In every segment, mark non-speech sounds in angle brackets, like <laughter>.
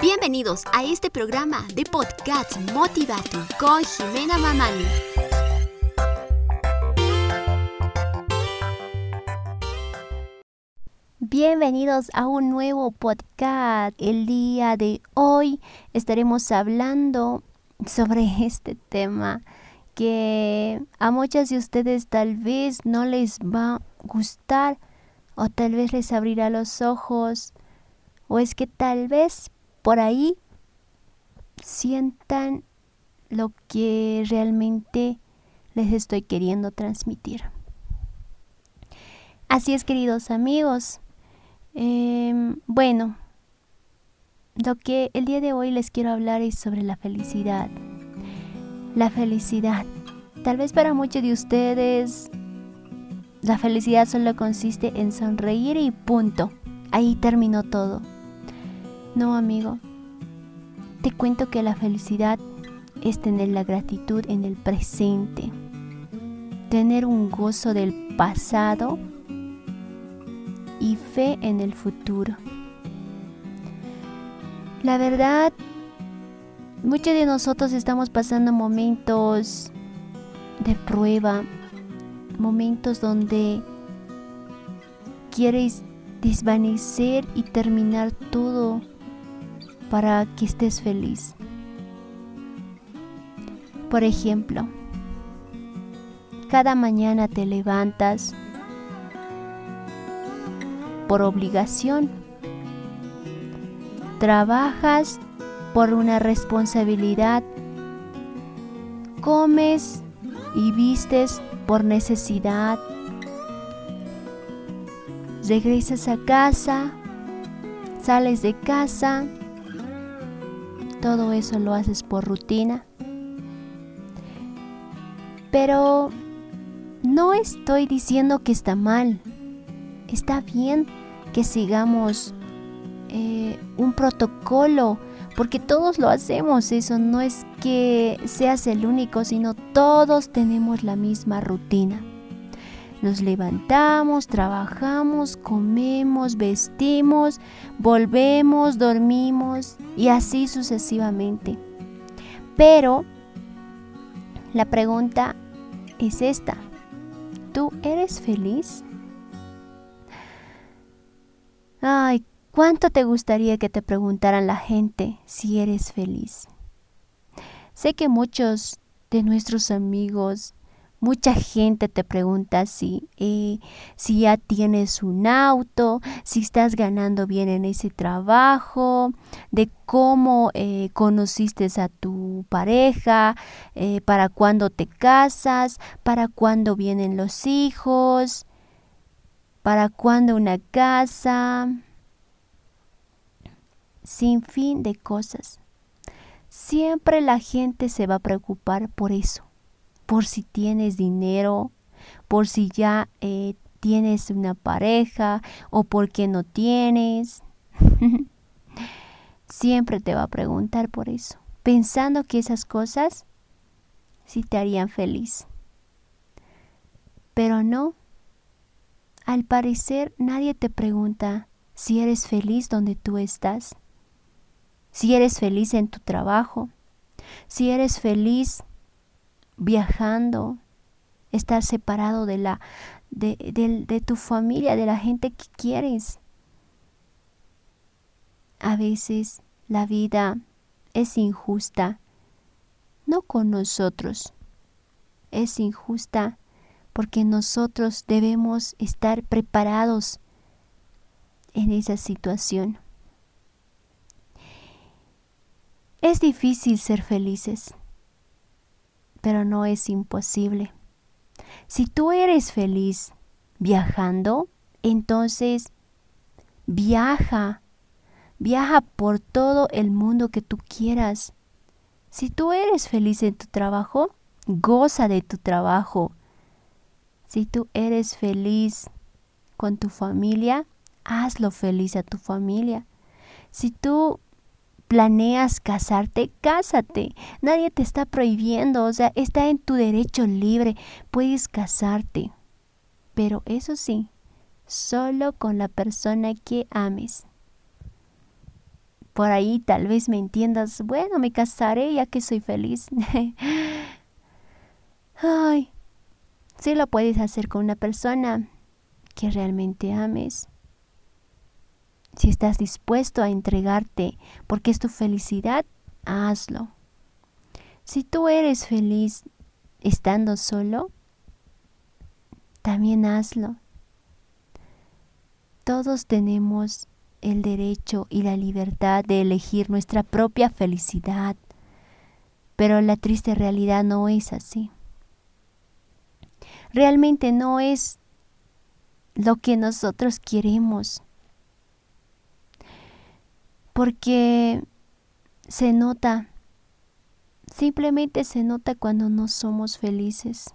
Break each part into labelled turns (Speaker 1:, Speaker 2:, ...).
Speaker 1: Bienvenidos a este programa de podcast Motivatum con Jimena Mamani.
Speaker 2: Bienvenidos a un nuevo podcast. El día de hoy estaremos hablando sobre <laughs> este tema que a muchas de ustedes tal vez no les va a gustar o tal vez les abrirá los ojos o es que tal vez por ahí sientan lo que realmente les estoy queriendo transmitir. Así es, queridos amigos, Em, bueno, lo que el día de hoy les quiero hablar es sobre la felicidad. La felicidad. Tal vez para muchos de ustedes la felicidad solo consiste en sonreír y punto. Ahí terminó todo. No, amigo. Te cuento que la felicidad es tener la gratitud en el presente. Tener un gozo del pasado y fe en el futuro. La verdad, muchos de nosotros estamos pasando momentos de prueba, momentos donde quieres desvanecer y terminar todo para que estés feliz. Por ejemplo, cada mañana te levantas por obligación. Trabajas por una responsabilidad. Comes y vistes por necesidad. Regresas a casa, sales de casa. Todo eso lo haces por rutina. Pero no estoy diciendo que está mal. Está bien que sigamos eh, un protocolo, porque todos lo hacemos, eso no es que seas el único, sino todos tenemos la misma rutina. Nos levantamos, trabajamos, comemos, vestimos, volvemos, dormimos y así sucesivamente. Pero la pregunta es esta. ¿Tú eres feliz? Ay, ¿cuánto te gustaría que te preguntaran la gente si eres feliz? Sé que muchos de nuestros amigos, mucha gente te pregunta si, eh, si ya tienes un auto, si estás ganando bien en ese trabajo, de cómo eh, conociste a tu pareja, eh, para cuándo te casas, para cuándo vienen los hijos, ¿Para cuándo una casa? Sin fin de cosas. Siempre la gente se va a preocupar por eso, por si tienes dinero, por si ya eh, tienes una pareja o por qué no tienes. <laughs> Siempre te va a preguntar por eso, pensando que esas cosas sí te harían feliz. Pero no, al parecer nadie te pregunta si eres feliz donde tú estás, si eres feliz en tu trabajo, si eres feliz viajando, estar separado de la de, de, tu familia, de la gente que quieres. A veces la vida es injusta, no con nosotros, es injusta porque nosotros debemos estar preparados en esa situación. Es difícil ser felices, pero no es imposible. Si tú eres feliz viajando, entonces viaja, viaja por todo el mundo que tú quieras. Si tú eres feliz en tu trabajo, goza de tu trabajo, si tú eres feliz con tu familia, hazlo feliz a tu familia. Si tú planeas casarte, cásate. Nadie te está prohibiendo, o sea, está en tu derecho libre. Puedes casarte. Pero eso sí, solo con la persona que ames. Por ahí tal vez me entiendas, bueno, me casaré ya que soy feliz. <laughs> Ay, sí lo puedes hacer con una persona que realmente ames. Si estás dispuesto a entregarte porque es tu felicidad, hazlo. Si tú eres feliz estando solo, también hazlo. Todos tenemos el derecho y la libertad de elegir nuestra propia felicidad, pero la triste realidad no es así. Realmente no es lo que nosotros queremos, porque se nota, simplemente se nota cuando no somos felices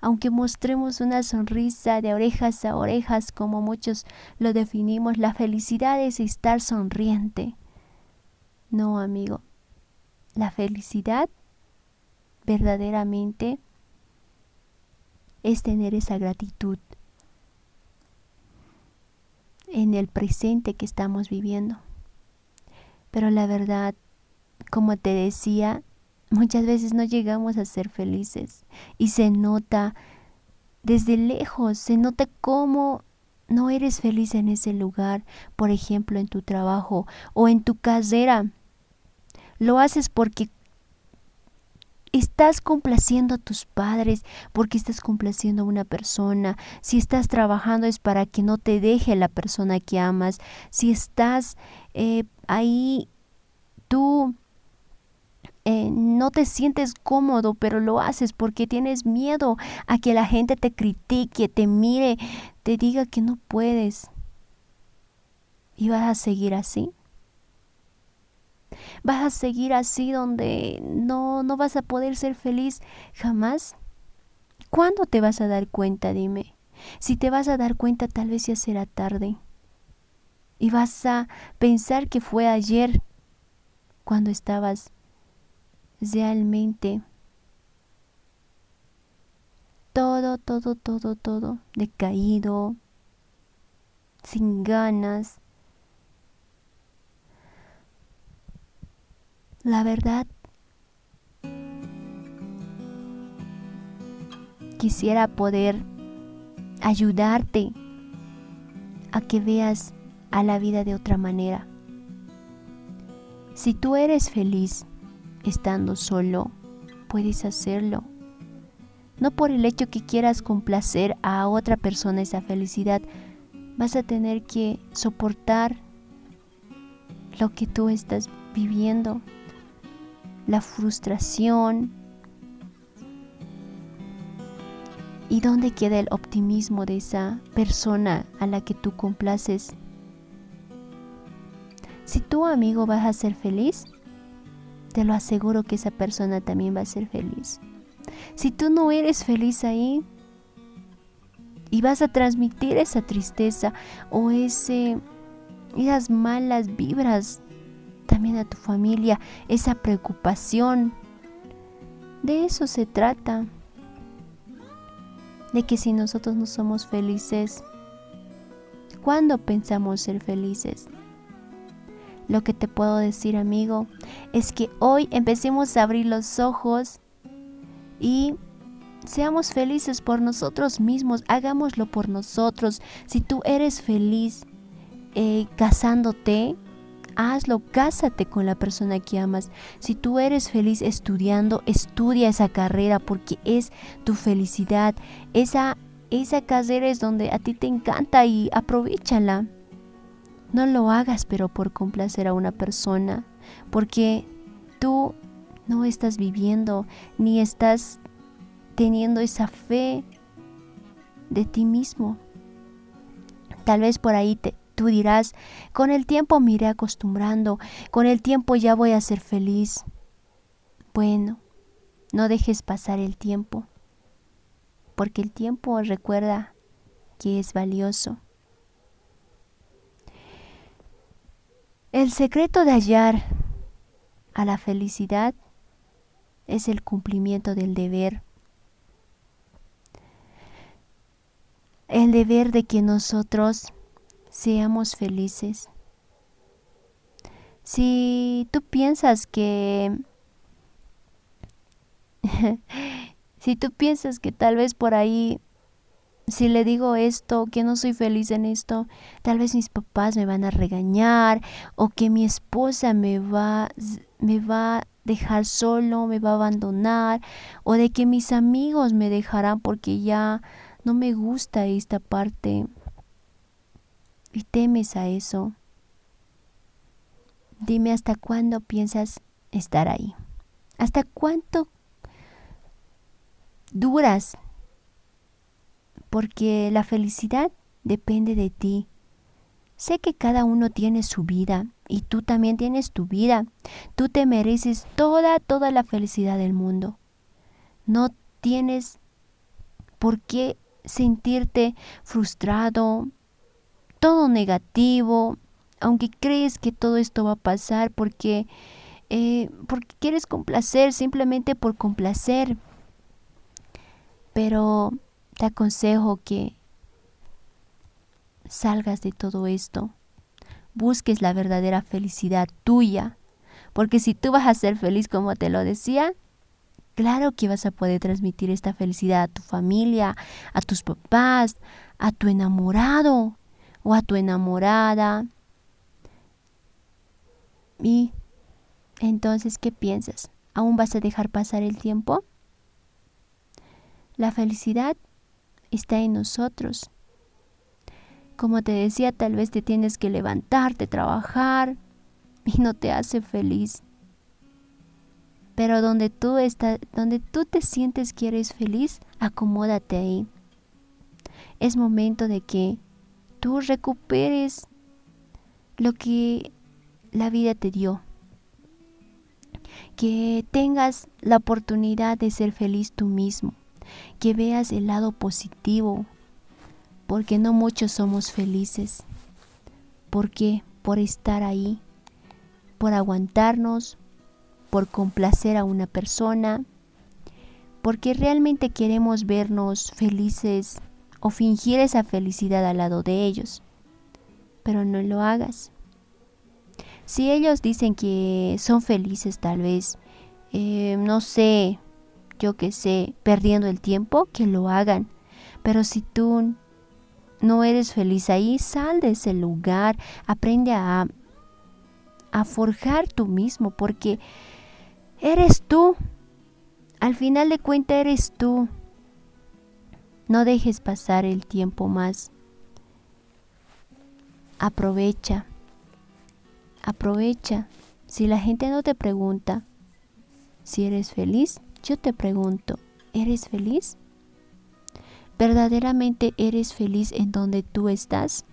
Speaker 2: aunque mostremos una sonrisa de orejas a orejas como muchos lo definimos, la felicidad es estar sonriente. No, amigo. La felicidad verdaderamente es tener esa gratitud en el presente que estamos viviendo. Pero la verdad, como te decía, Muchas veces no llegamos a ser felices y se nota desde lejos, se nota cómo no eres feliz en ese lugar, por ejemplo, en tu trabajo o en tu casera. Lo haces porque estás complaciendo a tus padres, porque estás complaciendo a una persona. Si estás trabajando es para que no te deje la persona que amas. Si estás eh, ahí tú eh, no te sientes cómodo, pero lo haces porque tienes miedo a que la gente te critique, te mire, te diga que no puedes. ¿Y vas a seguir así? ¿Vas a seguir así donde no, no vas a poder ser feliz jamás? ¿Cuándo te vas a dar cuenta? Dime. Si te vas a dar cuenta, tal vez ya será tarde. Y vas a pensar que fue ayer cuando estabas realmente todo, todo, todo, todo decaído, sin ganas. La verdad, quisiera poder ayudarte a que veas a la vida de otra manera. Si tú eres feliz, estando solo, puedes hacerlo. No por el hecho que quieras complacer a otra persona esa felicidad, vas a tener que soportar lo que tú estás viviendo, la frustración. ¿Y dónde queda el optimismo de esa persona a la que tú complaces? Si tu amigo vas a ser feliz, te lo aseguro que esa persona también va a ser feliz. Si tú no eres feliz ahí y vas a transmitir esa tristeza o ese, esas malas vibras también a tu familia, esa preocupación, de eso se trata. De que si nosotros no somos felices, ¿cuándo pensamos ser felices? Lo que te puedo decir, amigo, es que hoy empecemos a abrir los ojos y seamos felices por nosotros mismos, hagámoslo por nosotros. Si tú eres feliz eh, casándote, hazlo, cásate con la persona que amas. Si tú eres feliz estudiando, estudia esa carrera porque es tu felicidad. Esa, esa carrera es donde a ti te encanta y aprovechala. No lo hagas pero por complacer a una persona, porque tú no estás viviendo ni estás teniendo esa fe de ti mismo. Tal vez por ahí te, tú dirás, con el tiempo me iré acostumbrando, con el tiempo ya voy a ser feliz. Bueno, no dejes pasar el tiempo, porque el tiempo recuerda que es valioso. El secreto de hallar a la felicidad es el cumplimiento del deber. el deber de que nosotros seamos felices. Si tú piensas que... <laughs> si tú piensas que tal vez por ahí, si le digo esto, que no soy feliz en esto, tal vez mis papás me van a regañar o que mi esposa me va, me va a dejar solo, me va a abandonar o de que mis amigos me dejarán porque ya no me gusta esta parte y temes a eso. Dime hasta cuándo piensas estar ahí. ¿Hasta cuánto duras? Porque la felicidad depende de ti. Sé que cada uno tiene su vida y tú también tienes tu vida. Tú te mereces toda, toda la felicidad del mundo. No tienes por qué sentirte frustrado, todo negativo, aunque crees que todo esto va a pasar porque, eh, porque quieres complacer, simplemente por complacer. Pero te aconsejo que salgas de todo esto, busques la verdadera felicidad tuya, porque si tú vas a ser feliz como te lo decía, claro que vas a poder transmitir esta felicidad a tu familia, a tus papás, a tu enamorado o a tu enamorada, y entonces, ¿qué piensas? ¿Aún vas a dejar pasar el tiempo? La felicidad está en nosotros. Como te decía, tal vez te tienes que levantarte, trabajar y no te hace feliz. Pero donde tú estás, donde tú te sientes que eres feliz, acomódate ahí. Es momento de que tú recuperes lo que la vida te dio. Que tengas la oportunidad de ser feliz tú mismo. Que veas el lado positivo. Porque no muchos somos felices. ¿Por qué? Por estar ahí. Por aguantarnos. Por complacer a una persona. Porque realmente queremos vernos felices o fingir esa felicidad al lado de ellos. Pero no lo hagas si ellos dicen que son felices tal vez, eh, no sé, yo qué sé, perdiendo el tiempo, que lo hagan. Pero si tú no eres feliz ahí, sal de ese lugar, aprende a, a forjar tú mismo, porque eres tú. Al final de cuentas eres tú. No dejes pasar el tiempo más. Aprovecha. Aprovecha. Si la gente no te pregunta si eres feliz, yo te pregunto, ¿eres feliz? ¿Verdaderamente eres feliz en donde tú estás?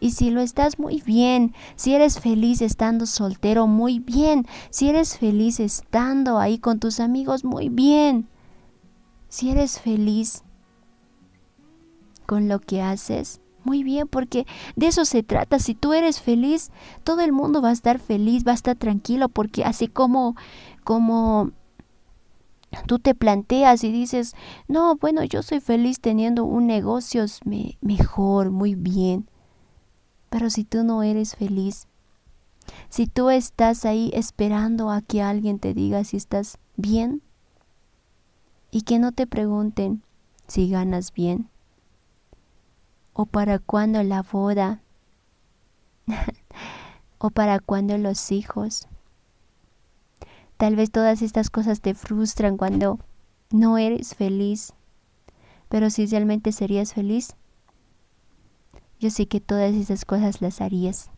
Speaker 2: Y si lo estás muy bien, si eres feliz estando soltero, muy bien. Si eres feliz estando ahí con tus amigos, muy bien. Si eres feliz con lo que haces, muy bien, porque de eso se trata. Si tú eres feliz, todo el mundo va a estar feliz, va a estar tranquilo, porque así como, como tú te planteas y dices, no, bueno, yo soy feliz teniendo un negocio mejor, muy bien. Pero si tú no eres feliz, si tú estás ahí esperando a que alguien te diga si estás bien y que no te pregunten si ganas bien, ¿O para cuándo la boda? <laughs> ¿O para cuándo los hijos? Tal vez todas estas cosas te frustran cuando no eres feliz. Pero si realmente serías feliz, yo sé que todas esas cosas las harías.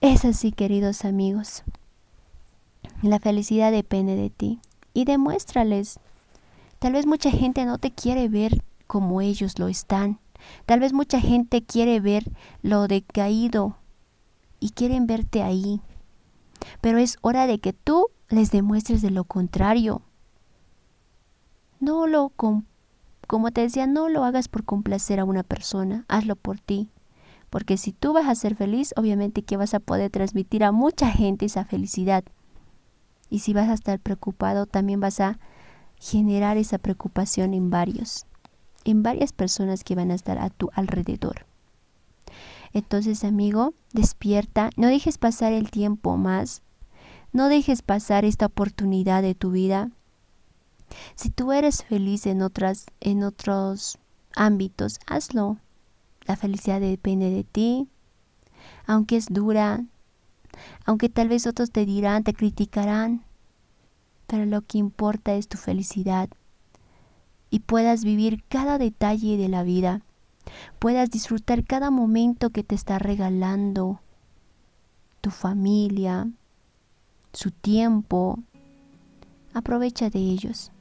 Speaker 2: Es así, queridos amigos. La felicidad depende de ti. Y demuéstrales. Tal vez mucha gente no te quiere ver como ellos lo están. Tal vez mucha gente quiere ver lo decaído y quieren verte ahí. Pero es hora de que tú les demuestres de lo contrario. No lo, como te decía, no lo hagas por complacer a una persona, hazlo por ti. Porque si tú vas a ser feliz, obviamente que vas a poder transmitir a mucha gente esa felicidad. Y si vas a estar preocupado, también vas a generar esa preocupación en varios. En varias personas que van a estar a tu alrededor. Entonces, amigo, despierta, no dejes pasar el tiempo más, no dejes pasar esta oportunidad de tu vida. Si tú eres feliz en otras en otros ámbitos, hazlo. La felicidad depende de ti. Aunque es dura, aunque tal vez otros te dirán, te criticarán, pero lo que importa es tu felicidad y puedas vivir cada detalle de la vida, puedas disfrutar cada momento que te está regalando tu familia, su tiempo. Aprovecha de ellos,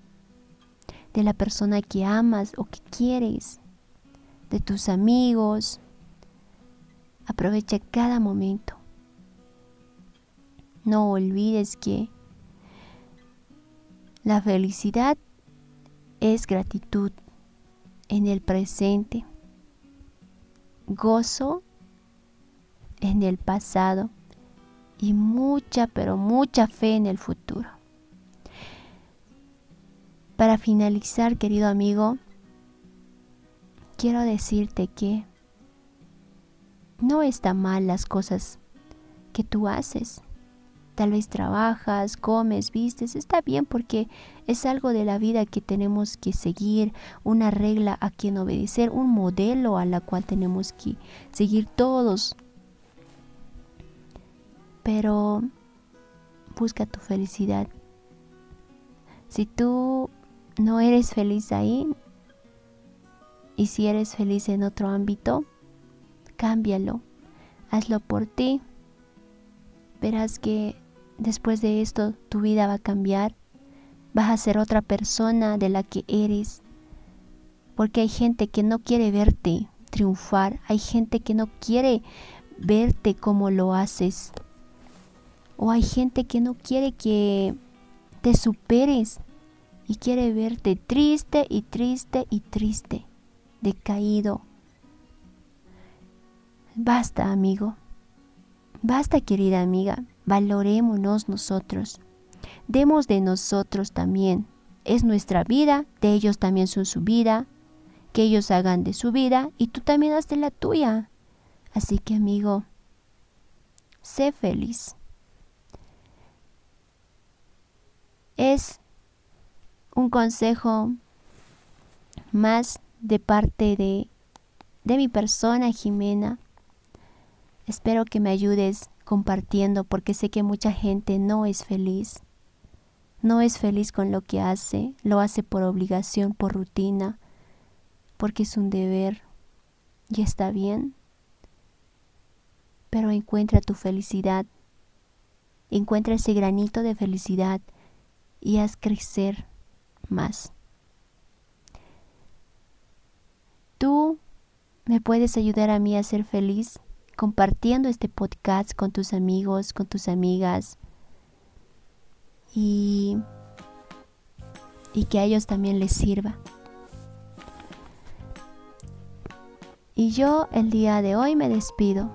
Speaker 2: de la persona que amas o que quieres, de tus amigos. Aprovecha cada momento. No olvides que la felicidad es gratitud en el presente, gozo en el pasado y mucha, pero mucha fe en el futuro. Para finalizar, querido amigo, quiero decirte que no está mal las cosas que tú haces tal vez trabajas, comes, vistes, está bien porque es algo de la vida que tenemos que seguir, una regla a quien obedecer, un modelo a la cual tenemos que seguir todos. Pero busca tu felicidad. Si tú no eres feliz ahí y si eres feliz en otro ámbito, cámbialo. Hazlo por ti. Verás que después de esto tu vida va a cambiar, vas a ser otra persona de la que eres. Porque hay gente que no quiere verte triunfar, hay gente que no quiere verte como lo haces. O hay gente que no quiere que te superes y quiere verte triste y triste y triste, decaído. Basta, amigo. Basta, querida amiga valorémonos nosotros. Demos de nosotros también. Es nuestra vida, de ellos también son su vida. Que ellos hagan de su vida y tú también haz de la tuya. Así que amigo, sé feliz. Es un consejo más de parte de, de mi persona, Jimena. Espero que me ayudes compartiendo porque sé que mucha gente no es feliz. No es feliz con lo que hace, lo hace por obligación, por rutina, porque es un deber y está bien. Pero encuentra tu felicidad, encuentra ese granito de felicidad y haz crecer más. Tú me puedes ayudar a mí a ser feliz compartiendo este podcast con tus amigos, con tus amigas y, y que a ellos también les sirva. Y yo el día de hoy me despido.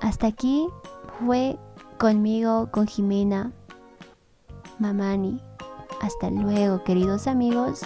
Speaker 2: Hasta aquí fue conmigo, con Jimena Mamani. Hasta luego, queridos amigos.